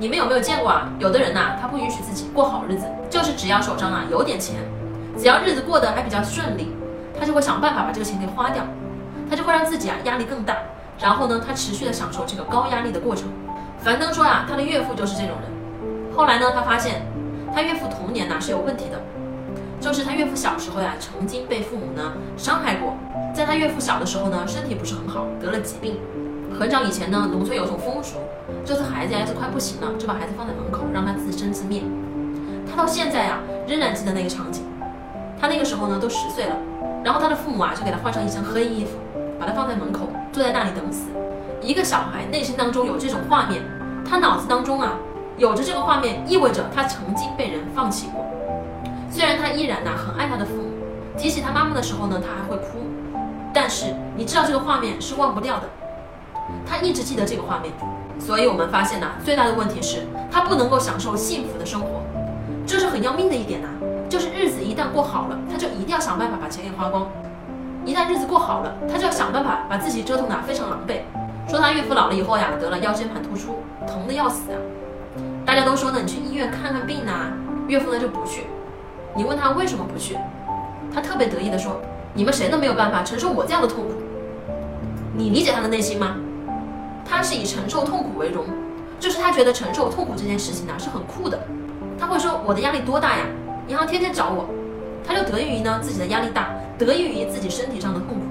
你们有没有见过啊？有的人呐，他不允许自己过好日子，就是只要手上啊有点钱，只要日子过得还比较顺利，他就会想办法把这个钱给花掉，他就会让自己啊压力更大，然后呢，他持续的享受这个高压力的过程。樊登说啊，他的岳父就是这种人。后来呢，他发现他岳父童年呐是有问题的，就是他岳父小时候呀曾经被父母呢伤害过，在他岳父小的时候呢，身体不是很好，得了疾病。很早以前呢，农村有种风俗，就是孩子呀是快不行了，就把孩子放在门口，让他自生自灭。他到现在呀，仍然记得那个场景。他那个时候呢，都十岁了，然后他的父母啊，就给他换上一身黑衣服，把他放在门口，坐在那里等死。一个小孩内心当中有这种画面，他脑子当中啊，有着这个画面，意味着他曾经被人放弃过。虽然他依然呢很爱他的父母，提起他妈妈的时候呢，他还会哭，但是你知道这个画面是忘不掉的。他一直记得这个画面，所以我们发现呢，最大的问题是他不能够享受幸福的生活，这是很要命的一点呐。就是日子一旦过好了，他就一定要想办法把钱给花光；一旦日子过好了，他就要想办法把自己折腾得非常狼狈。说他岳父老了以后呀，得了腰间盘突出，疼的要死啊！大家都说呢，你去医院看看病呐，岳父呢就不去。你问他为什么不去，他特别得意的说：“你们谁都没有办法承受我这样的痛苦。”你理解他的内心吗？他是以承受痛苦为荣，就是他觉得承受痛苦这件事情呢是很酷的。他会说我的压力多大呀？银行天天找我，他就得益于呢自己的压力大，得益于自己身体上的痛苦。